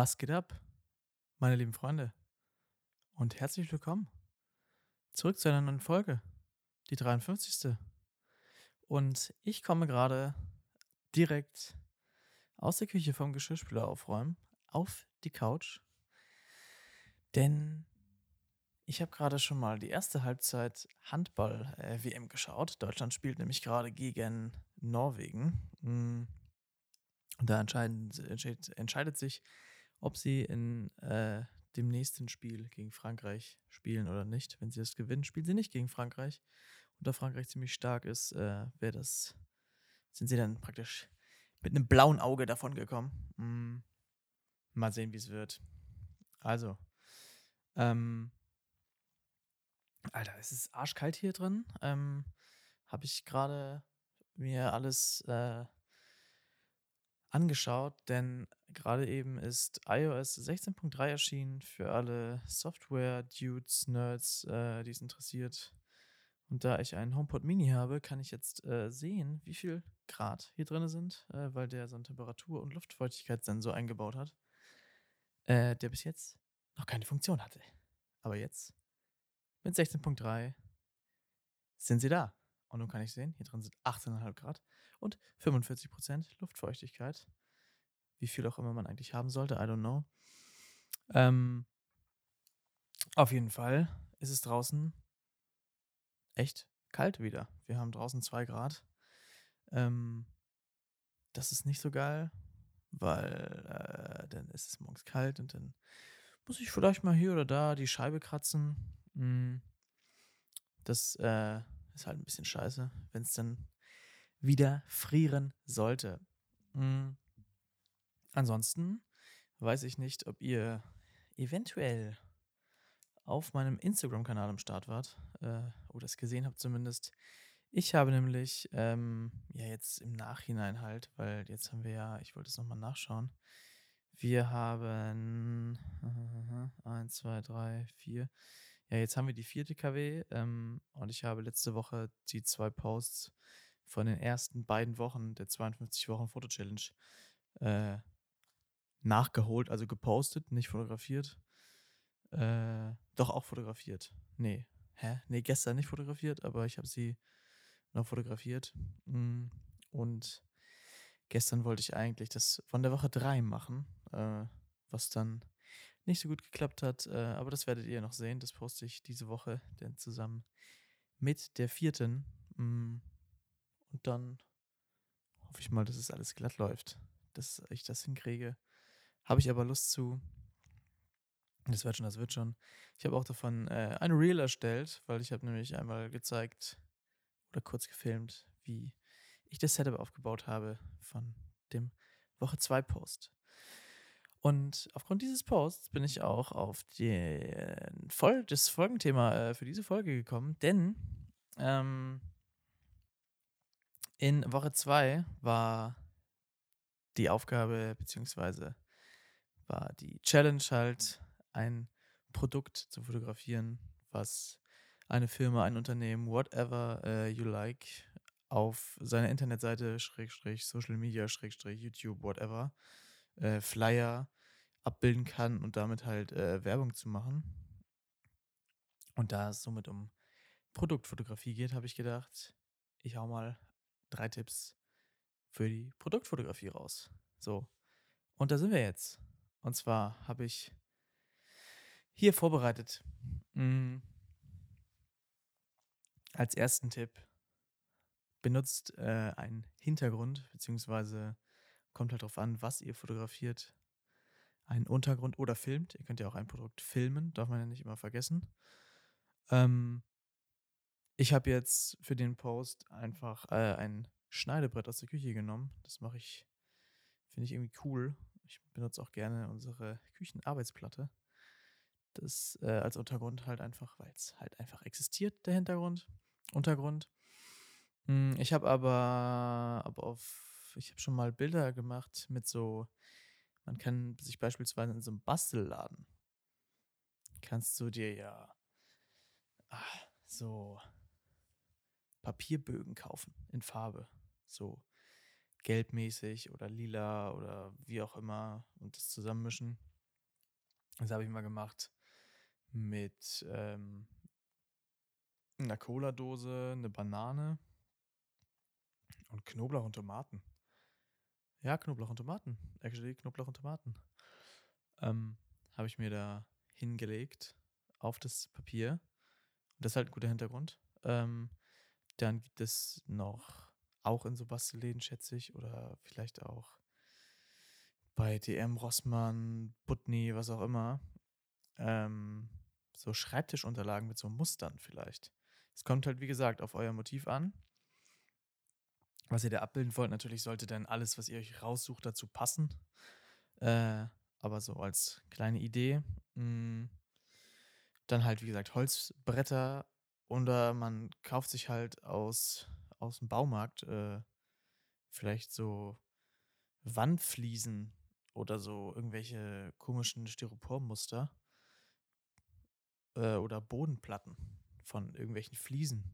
Was geht ab, meine lieben Freunde? Und herzlich willkommen zurück zu einer neuen Folge, die 53. Und ich komme gerade direkt aus der Küche vom Geschirrspüler aufräumen auf die Couch, denn ich habe gerade schon mal die erste Halbzeit Handball-WM geschaut. Deutschland spielt nämlich gerade gegen Norwegen. Mm. Und da entscheidet, entscheidet sich ob sie in äh, dem nächsten Spiel gegen Frankreich spielen oder nicht. Wenn sie das gewinnen, spielen sie nicht gegen Frankreich. Und da Frankreich ziemlich stark ist, äh, wäre das, sind sie dann praktisch mit einem blauen Auge davon gekommen. Mm, mal sehen, wie es wird. Also, ähm, Alter, es ist arschkalt hier drin. Ähm, Habe ich gerade mir alles äh, angeschaut, denn gerade eben ist iOS 16.3 erschienen für alle Software-Dudes, Nerds, äh, die es interessiert. Und da ich einen HomePod Mini habe, kann ich jetzt äh, sehen, wie viel Grad hier drin sind, äh, weil der so einen Temperatur- und Luftfeuchtigkeitssensor eingebaut hat, äh, der bis jetzt noch keine Funktion hatte. Aber jetzt mit 16.3 sind sie da. Und nun kann ich sehen, hier drin sind 18,5 Grad und 45% Luftfeuchtigkeit. Wie viel auch immer man eigentlich haben sollte, I don't know. Ähm, auf jeden Fall ist es draußen echt kalt wieder. Wir haben draußen 2 Grad. Ähm, das ist nicht so geil, weil äh, dann ist es morgens kalt und dann muss ich vielleicht mal hier oder da die Scheibe kratzen. Mm, das äh, ist halt ein bisschen scheiße, wenn es dann wieder frieren sollte. Mhm. Ansonsten weiß ich nicht, ob ihr eventuell auf meinem Instagram-Kanal am Start wart äh, oder es gesehen habt zumindest. Ich habe nämlich, ähm, ja jetzt im Nachhinein halt, weil jetzt haben wir ja, ich wollte es nochmal nachschauen, wir haben äh, 1, 2, 3, 4, ja jetzt haben wir die vierte KW ähm, und ich habe letzte Woche die zwei Posts von den ersten beiden Wochen der 52 Wochen Foto-Challenge äh, nachgeholt, also gepostet, nicht fotografiert. Äh, doch auch fotografiert. Nee. Hä? Nee, gestern nicht fotografiert, aber ich habe sie noch fotografiert. Mm, und gestern wollte ich eigentlich das von der Woche 3 machen, äh, was dann nicht so gut geklappt hat. Äh, aber das werdet ihr noch sehen. Das poste ich diese Woche denn zusammen mit der vierten. Mm, und dann hoffe ich mal, dass es alles glatt läuft, dass ich das hinkriege. Habe ich aber Lust zu. Das wird schon, das wird schon. Ich habe auch davon äh, ein Reel erstellt, weil ich habe nämlich einmal gezeigt oder kurz gefilmt, wie ich das Setup aufgebaut habe von dem Woche 2 Post. Und aufgrund dieses Posts bin ich auch auf die, voll, das Folgenthema äh, für diese Folge gekommen, denn ähm, in Woche 2 war die Aufgabe, beziehungsweise war die Challenge halt, ein Produkt zu fotografieren, was eine Firma, ein Unternehmen, whatever uh, you like, auf seiner Internetseite, Schrägstrich, Social Media, Schrägstrich, YouTube, whatever, äh, Flyer abbilden kann und damit halt äh, Werbung zu machen. Und da es somit um Produktfotografie geht, habe ich gedacht, ich hau mal drei Tipps für die Produktfotografie raus. So. Und da sind wir jetzt. Und zwar habe ich hier vorbereitet mh, mm, als ersten Tipp benutzt äh, einen Hintergrund, beziehungsweise kommt halt darauf an, was ihr fotografiert. Einen Untergrund oder filmt. Ihr könnt ja auch ein Produkt filmen, darf man ja nicht immer vergessen. Ähm, ich habe jetzt für den Post einfach äh, ein Schneidebrett aus der Küche genommen. Das mache ich, finde ich irgendwie cool. Ich benutze auch gerne unsere Küchenarbeitsplatte. Das äh, als Untergrund halt einfach, weil es halt einfach existiert, der Hintergrund, Untergrund. Hm, ich habe aber, aber auf ich habe schon mal Bilder gemacht mit so man kann sich beispielsweise in so einem Bastelladen kannst du dir ja, ah, so Papierbögen kaufen in Farbe, so gelbmäßig oder lila oder wie auch immer und das zusammenmischen. Das habe ich mal gemacht mit, ähm 'ner Cola-Dose, 'ne Banane und Knoblauch und Tomaten. Ja, Knoblauch und Tomaten. Actually Knoblauch und Tomaten. Ähm, habe ich mir da hingelegt auf das Papier. Das ist halt 'n guter Hintergrund. Ähm, dann gibt es noch auch in so Bastelläden, schätze ich, oder vielleicht auch bei DM, Rossmann, Putney, was auch immer, ähm, so Schreibtischunterlagen mit so Mustern vielleicht. Es kommt halt, wie gesagt, auf euer Motiv an. Was ihr da abbilden wollt. Natürlich sollte dann alles, was ihr euch raussucht, dazu passen. Äh, aber so als kleine Idee. Hm, dann halt, wie gesagt, Holzbretter oder man kauft sich halt aus aus'm Baumarkt, äh, vielleicht so Wandfliesen oder so irgendwelche komischen Styropormuster äh, oder Bodenplatten von irgendwelchen Fliesen.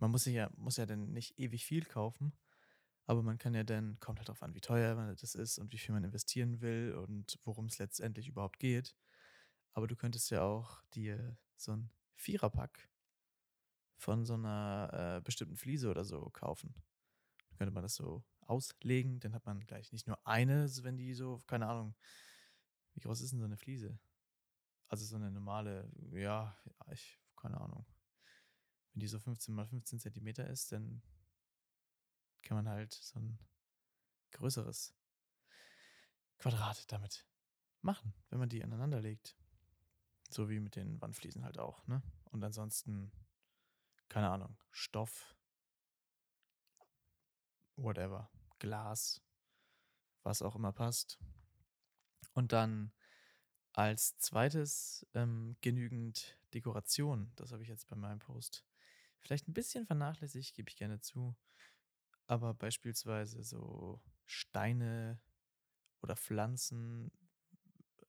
Man muss sich ja muss ja dann nicht ewig viel kaufen, aber man kann ja dann kommt halt drauf an, wie teuer das ist und wie viel man investieren will und worum's letztendlich überhaupt geht. Aber du könntest ja auch dir so 'n Viererpack von so 'ner, äh, bestimmten Fliese oder so kaufen. Dann könnte man das so auslegen, dann hat man gleich nicht nur eine, wenn die so keine Ahnung wie groß ist 'n so 'ne Fliese? Also, so 'ne normale, ja, ich keine Ahnung. Wenn die so 15 mal 15 Zentimeter ist, dann kann man halt so 'n größeres Quadrat damit machen, wenn man die aneinander legt. So wie mit den Wandfliesen halt auch, ne? Und ansonsten, keine Ahnung, Stoff whatever, Glas, was auch immer passt. Und dann als 2. ähm, genügend Dekoration. Das habe ich jetzt bei meinem Post vielleicht 'n bisschen vernachlässigt, gebe ich gerne zu. Aber beispielsweise so Steine oder Pflanzen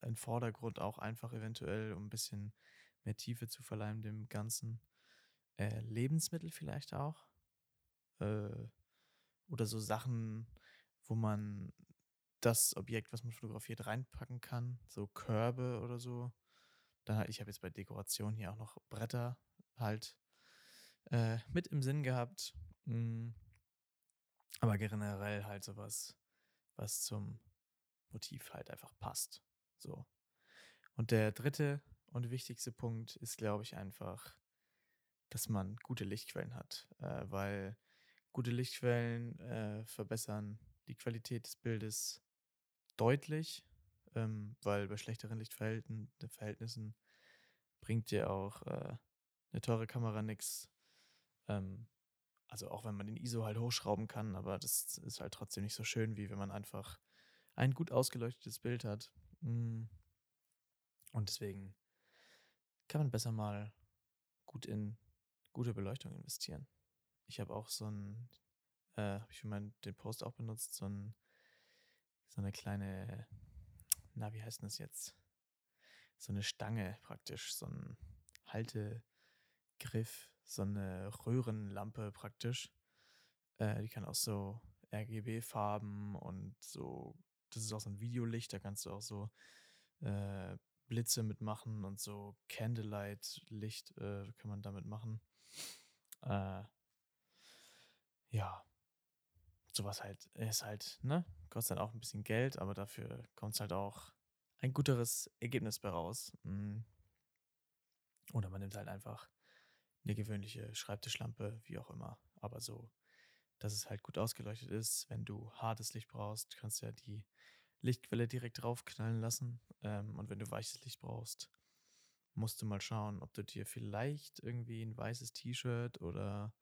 im Vordergrund auch einfach eventuell, um 'n bisschen mehr Tiefe zu verleihen dem Ganzen. Äh, Lebensmittel vielleicht auch. Äh, oder so Sachen, wo man das Objekt, was man fotografiert, reinpacken kann, so Körbe oder so. Da ich habe jetzt bei Dekoration hier auch noch Bretter halt, äh, mit im Sinn gehabt. Hm. Aber generell halt so was, zum Motiv halt einfach passt, so. Und der 3. und wichtigste Punkt ist, glaube ich, einfach, dass man gute Lichtquellen hat, äh, weil gute Lichtquellen, äh, verbessern die Qualität des Bildes deutlich, ähm, weil bei schlechteren Lichtverhältn Verhältnissen bringt dir auch, äh, 'ne teure Kamera nix. Ähm, also, auch wenn man den ISO halt hochschrauben kann, aber das ist halt trotzdem nicht so schön, wie wenn man einfach ein gut ausgeleuchtetes Bild hat. Hm. Und deswegen kann man besser mal gut in gute Beleuchtung investieren. Ich habe auch so 'n äh, habe ich für meinen den Post auch benutzt, so 'n so 'ne kleine na, wie heißt das jetzt? So 'ne Stange praktisch, so 'n Haltegriff, so 'ne Röhrenlampe praktisch. Äh, die kann auch so RGB-Farben und so das ist auch so 'n Videolicht, da kannst du auch so, äh, Blitze mitmachen und so Candlelight-Licht, äh, kann man damit machen. Äh ja. So was halt ist halt, ne, kostet halt auch 'n bisschen Geld, aber dafür kommt's halt auch ein guteres Ergebnis bei raus. Hm. Oder man nimmt halt einfach 'ne gewöhnliche Schreibtischlampe, wie auch immer. Aber so, dass es halt gut ausgeleuchtet ist. Wenn du hartes Licht brauchst, kannst du ja die Lichtquelle direkt draufknallen lassen. Ähm, und wenn du weiches Licht brauchst, musst du mal schauen, ob du dir vielleicht irgendwie 'n weißes T-Shirt oder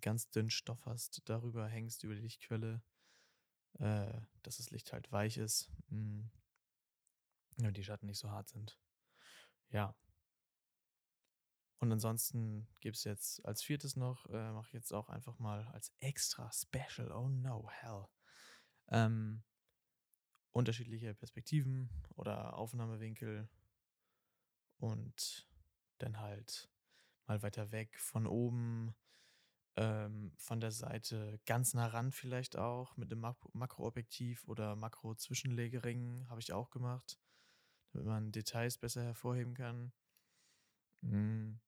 ganz dünnen Stoff hast, darüber hängst über die Lichtquelle, äh, dass das Licht halt weich ist, hm. Und die Schatten nicht so hart sind. Ja. Und ansonsten gibt's jetzt als 4. noch, äh mache ich jetzt auch einfach mal als extra Special, oh no, hell, Ähm, unterschiedliche Perspektiven oder Aufnahmewinkel und dann halt mal weiter weg von oben, ähm, von der Seite ganz nah ran vielleicht auch mit einem Mak Makroobjektiv oder Makro-Zwischenlegering habe ich auch gemacht, damit man Details besser hervorheben kann. Mm.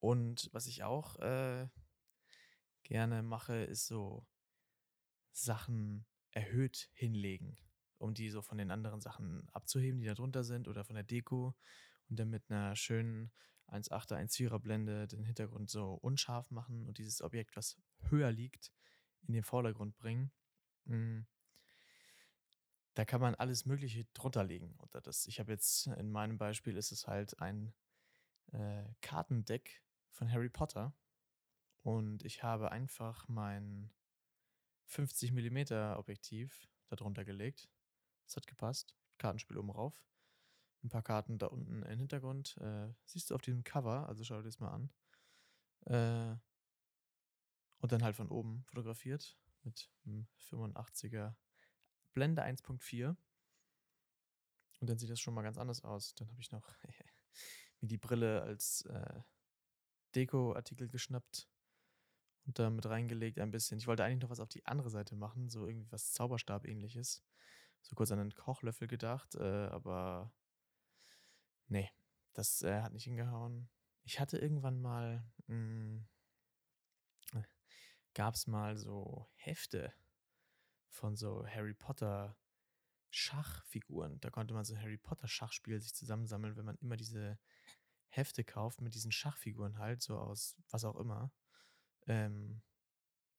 Und was ich auch äh, gerne mache, ist so Sachen erhöht hinlegen, um die so von den anderen Sachen abzuheben, die da drunter sind oder von der Deko und dann mit einer schönen 1,8er, 1,4er Blende den Hintergrund so unscharf machen und dieses Objekt, was höher liegt, in den Vordergrund bringen. Mm. Da kann man alles Mögliche drunter legen unter das. Ich habe jetzt in meinem Beispiel ist es halt ein äh, Kartendeck von Harry Potter und ich habe einfach mein 50 mm Objektiv darunter gelegt. Das hat gepasst. Kartenspiel oben rauf. Ein paar Karten da unten im Hintergrund. Äh, siehst du auf diesem Cover, also schau dir das mal an. Äh, und dann halt von oben fotografiert mit einem 85er Blende 1.4. Und dann sieht das schon mal ganz anders aus. Dann habe ich noch mir die Brille als äh, Deko-Artikel geschnappt und da mit reingelegt ein bisschen. Ich wollte eigentlich noch was auf die andere Seite machen, so irgendwie was Zauberstab-ähnliches. So kurz an einen Kochlöffel gedacht, äh, aber nee, das äh, hat nicht hingehauen. Ich hatte irgendwann mal, hm, gab es mal so Hefte von so Harry Potter Schachfiguren. Da konnte man so ein Harry Potter Schachspiel sich zusammensammeln, wenn man immer diese Hefte kauft mit diesen Schachfiguren halt, so aus was auch immer. Ähm,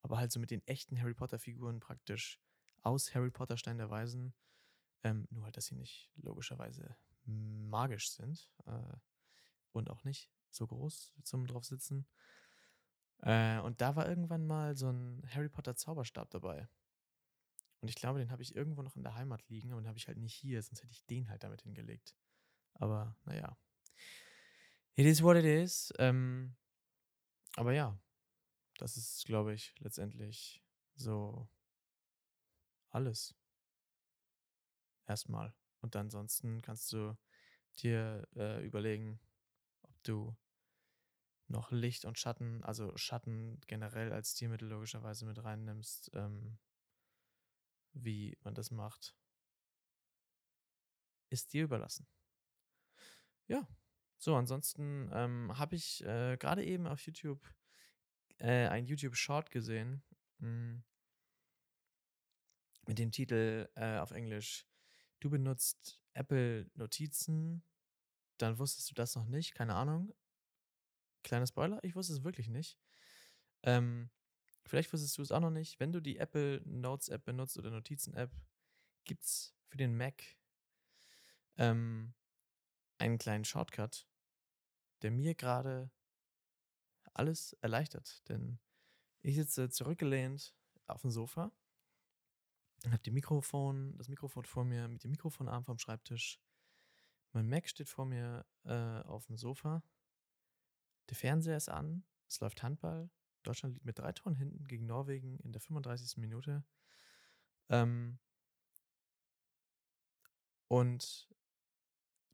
aber halt so mit den echten Harry Potter-Figuren praktisch aus Harry Potter Stein der Weisen. Ähm, nur halt, dass sie nicht logischerweise magisch sind äh, und auch nicht so groß zum drauf sitzen. Äh, und da war irgendwann mal so ein Harry Potter Zauberstab dabei. Und ich glaube, den habe ich irgendwo noch in der Heimat liegen, aber den habe ich halt nicht hier, sonst hätte ich den halt damit hingelegt. Aber naja. It is what it is. Ähm, aber ja, das ist, glaube ich, letztendlich so alles. Erstmal. Und ansonsten kannst du dir äh, überlegen, ob du noch Licht und Schatten, also Schatten generell als Stilmittel logischerweise mit reinnimmst, ähm, wie man das macht, ist dir überlassen. Ja, so, ansonsten ähm, habe ich äh, gerade eben auf YouTube äh, ein YouTube-Short gesehen mh, hm, mit dem Titel äh, auf Englisch Du benutzt Apple Notizen, dann wusstest du das noch nicht, keine Ahnung. Kleiner Spoiler, ich wusste es wirklich nicht. Ähm, vielleicht wusstest du es auch noch nicht. Wenn du die Apple Notes App benutzt oder Notizen App, gibt es für den Mac ähm, einen kleinen Shortcut, der mir gerade alles erleichtert. Denn ich sitze zurückgelehnt auf dem Sofa, habe die Mikrofon, das Mikrofon vor mir mit dem Mikrofonarm vom Schreibtisch. Mein Mac steht vor mir äh, auf dem Sofa. Der Fernseher ist an. Es läuft Handball. Deutschland liegt mit drei Toren hinten gegen Norwegen in der 35. Minute. Ähm, und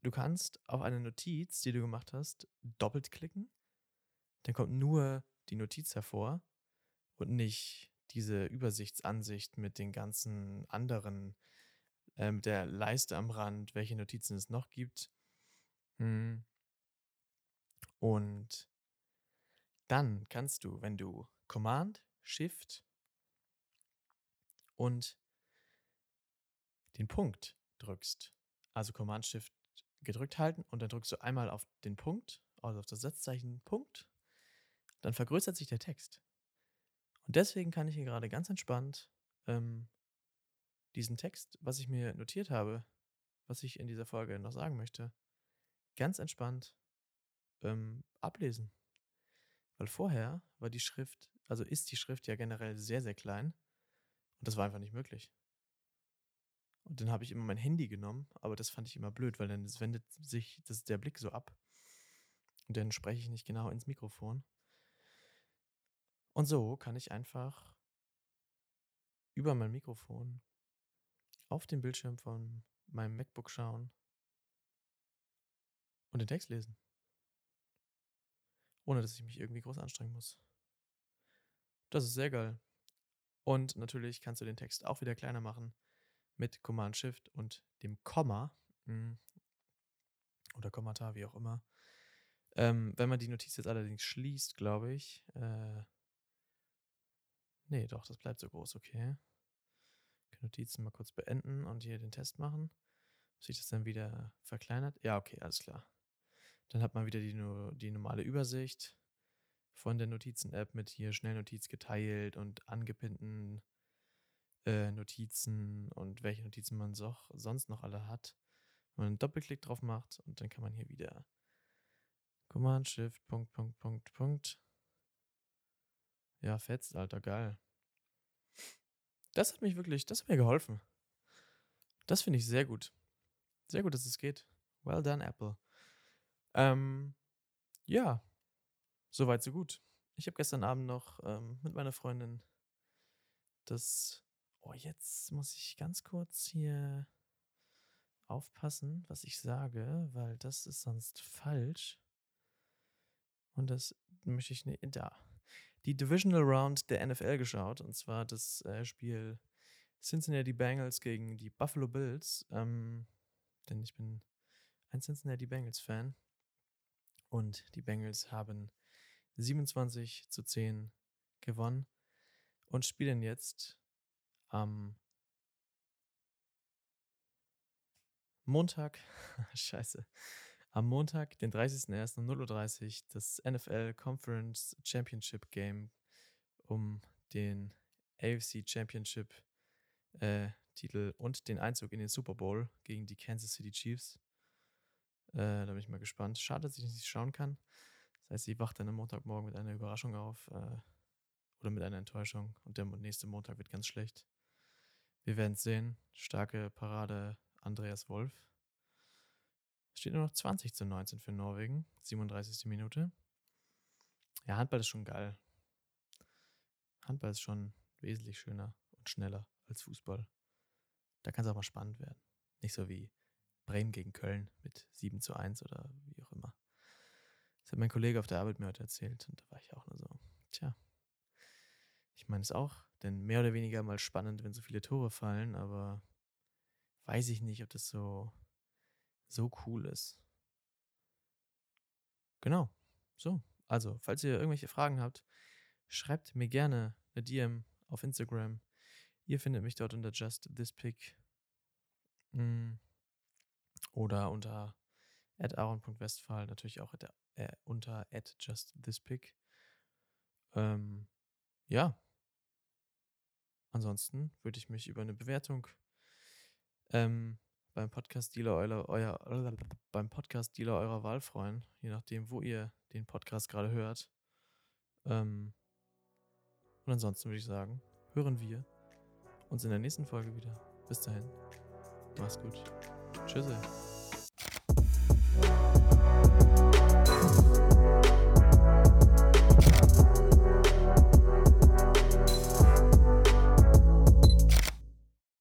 du kannst auf eine Notiz, die du gemacht hast, doppelt klicken dann kommt nur die Notiz hervor und nicht diese Übersichtsansicht mit den ganzen anderen, äh, der Leiste am Rand, welche Notizen es noch gibt. Hm. Und dann kannst du, wenn du Command, Shift und den Punkt drückst, also Command, Shift gedrückt halten und dann drückst du einmal auf den Punkt, also auf das Satzzeichen Punkt dann vergrößert sich der Text. Und deswegen kann ich hier gerade ganz entspannt ähm, diesen Text, was ich mir notiert habe, was ich in dieser Folge noch sagen möchte, ganz entspannt ähm, ablesen. Weil vorher war die Schrift, also ist die Schrift ja generell sehr, sehr klein. Und das war einfach nicht möglich. Und dann habe ich immer mein Handy genommen, aber das fand ich immer blöd, weil dann wendet sich das, der Blick so ab. Und dann spreche ich nicht genau ins Mikrofon. Und so kann ich einfach über mein Mikrofon auf den Bildschirm von meinem MacBook schauen und den Text lesen. Ohne dass ich mich irgendwie groß anstrengen muss. Das ist sehr geil. Und natürlich kannst du den Text auch wieder kleiner machen mit Command Shift und dem Komma hm, oder Kommata, wie auch immer. Ähm, wenn man die Notiz jetzt allerdings schließt, glaube ich. Äh, nee, doch, das bleibt so groß, okay. Notizen mal kurz beenden und hier den Test machen. Ob sich das dann wieder verkleinert? Ja, okay, alles klar. Dann hat man wieder die, die normale Übersicht von der Notizen-App mit hier Schnellnotiz geteilt und angepinnten äh, Notizen und welche Notizen man so, sonst noch alle hat. Wenn man einen Doppelklick drauf macht und dann kann man hier wieder Command Shift Punkt Punkt Punkt Punkt. Ja, fetzt, Alter, geil. Das hat mich wirklich, das hat mir geholfen. Das finde ich sehr gut. Sehr gut, dass es geht. Well done, Apple. Ähm, ja, soweit, so gut. Ich habe gestern Abend noch ähm, mit meiner Freundin das. Oh, jetzt muss ich ganz kurz hier aufpassen, was ich sage, weil das ist sonst falsch. Und das möchte ich nicht. Da die Divisional Round der NFL geschaut, und zwar das äh, Spiel Cincinnati Bengals gegen die Buffalo Bills. Ähm, denn ich bin ein Cincinnati Bengals Fan. Und die Bengals haben 27 zu 10 gewonnen und spielen jetzt am Montag, scheiße, am Montag, den 30.01. um 0.30 Uhr, das NFL Conference Championship Game um den AFC Championship äh, Titel und den Einzug in den Super Bowl gegen die Kansas City Chiefs. Äh, da bin ich mal gespannt. Schade, dass ich nicht schauen kann. Das heißt, sie wacht dann am Montagmorgen mit einer Überraschung auf äh, oder mit einer Enttäuschung und der nächste Montag wird ganz schlecht. Wir werden es sehen. Starke Parade Andreas Wolf. Es steht nur noch 20 zu 19 für Norwegen. 37. Minute. Ja, Handball ist schon geil. Handball ist schon wesentlich schöner und schneller als Fußball. Da kann es auch mal spannend werden. Nicht so wie Bremen gegen Köln mit 7 zu 1 oder wie auch immer. Das hat mein Kollege auf der Arbeit mir heute erzählt und da war ich auch nur so, tja. Ich meine es auch, denn mehr oder weniger mal spannend, wenn so viele Tore fallen, aber weiß ich nicht, ob das so so cool ist. Genau. So. Also, falls ihr irgendwelche Fragen habt, schreibt mir gerne eine DM auf Instagram. Ihr findet mich dort unter Just This Pick. Mm. Oder unter aaron.westphal, natürlich auch äh, unter at Just This Pick. Ähm, ja. Ansonsten würde ich mich über eine Bewertung ähm, beim Podcast-Dealer eurer, euer, beim Podcast-Dealer eurer Wahl freuen, je nachdem, wo ihr den Podcast gerade hört. Ähm, und ansonsten würde ich sagen, hören wir uns in der nächsten Folge wieder. Bis dahin, mach's gut. Tschüss.